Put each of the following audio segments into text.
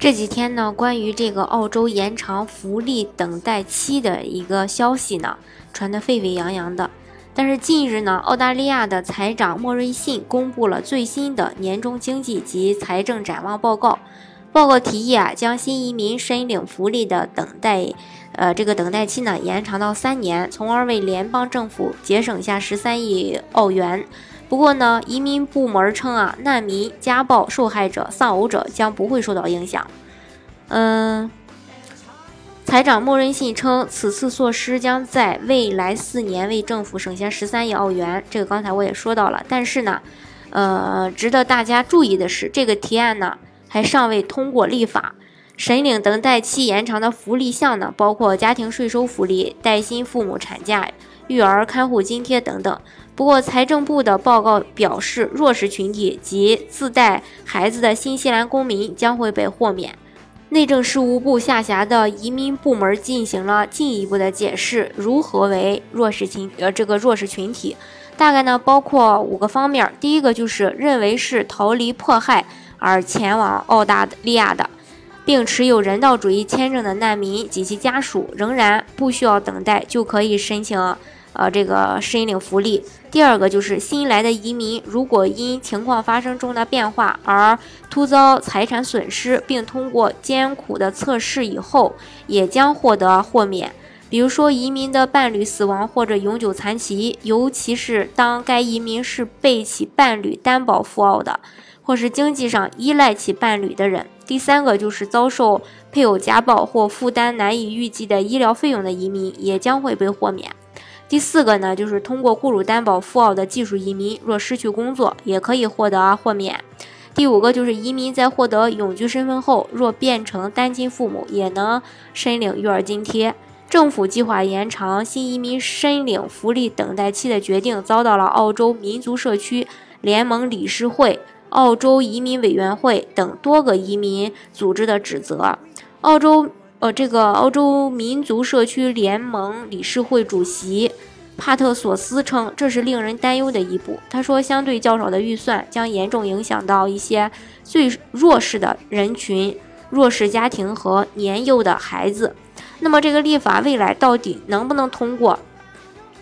这几天呢，关于这个澳洲延长福利等待期的一个消息呢，传得沸沸扬扬的。但是近日呢，澳大利亚的财长莫瑞信公布了最新的年终经济及财政展望报告。报告提议啊，将新移民申领福利的等待，呃，这个等待期呢延长到三年，从而为联邦政府节省下十三亿澳元。不过呢，移民部门称啊，难民、家暴受害者、丧偶者将不会受到影响。嗯，财长莫瑞信称，此次措施将在未来四年为政府省下十三亿澳元。这个刚才我也说到了。但是呢，呃，值得大家注意的是，这个提案呢还尚未通过立法。申领等待期延长的福利项呢，包括家庭税收福利、带薪父母产假。育儿看护津贴等等。不过，财政部的报告表示，弱势群体及自带孩子的新西兰公民将会被豁免。内政事务部下辖的移民部门进行了进一步的解释，如何为弱势群呃这个弱势群体，大概呢包括五个方面。第一个就是认为是逃离迫害而前往澳大利亚的。并持有人道主义签证的难民及其家属，仍然不需要等待就可以申请，呃，这个申领福利。第二个就是新来的移民，如果因情况发生重大变化而突遭财产损失，并通过艰苦的测试以后，也将获得豁免。比如说，移民的伴侣死亡或者永久残疾，尤其是当该移民是被其伴侣担保赴澳的。或是经济上依赖其伴侣的人，第三个就是遭受配偶家暴或负担难以预计的医疗费用的移民，也将会被豁免。第四个呢，就是通过雇主担保赴澳的技术移民，若失去工作，也可以获得豁免。第五个就是移民在获得永居身份后，若变成单亲父母，也能申领育儿津贴。政府计划延长新移民申领福利等待期的决定，遭到了澳洲民族社区联盟理事会。澳洲移民委员会等多个移民组织的指责，澳洲呃，这个澳洲民族社区联盟理事会主席帕特索斯称，这是令人担忧的一步。他说，相对较少的预算将严重影响到一些最弱势的人群、弱势家庭和年幼的孩子。那么，这个立法未来到底能不能通过？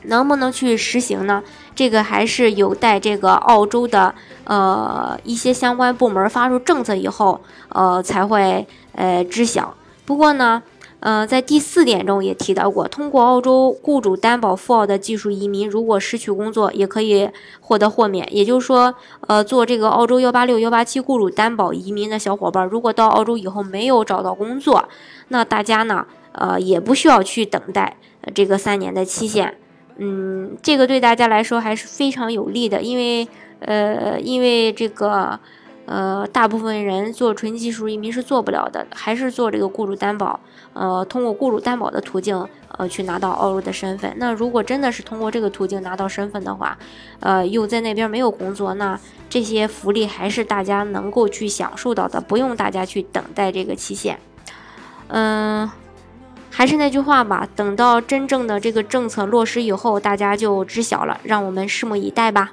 能不能去实行呢？这个还是有待这个澳洲的呃一些相关部门发出政策以后，呃才会呃知晓。不过呢，呃在第四点中也提到过，通过澳洲雇主担保赴澳的技术移民，如果失去工作，也可以获得豁免。也就是说，呃做这个澳洲幺八六幺八七雇主担保移民的小伙伴，如果到澳洲以后没有找到工作，那大家呢，呃也不需要去等待这个三年的期限。嗯，这个对大家来说还是非常有利的，因为，呃，因为这个，呃，大部分人做纯技术移民是做不了的，还是做这个雇主担保，呃，通过雇主担保的途径，呃，去拿到澳洲的身份。那如果真的是通过这个途径拿到身份的话，呃，又在那边没有工作，那这些福利还是大家能够去享受到的，不用大家去等待这个期限。嗯。还是那句话吧，等到真正的这个政策落实以后，大家就知晓了。让我们拭目以待吧。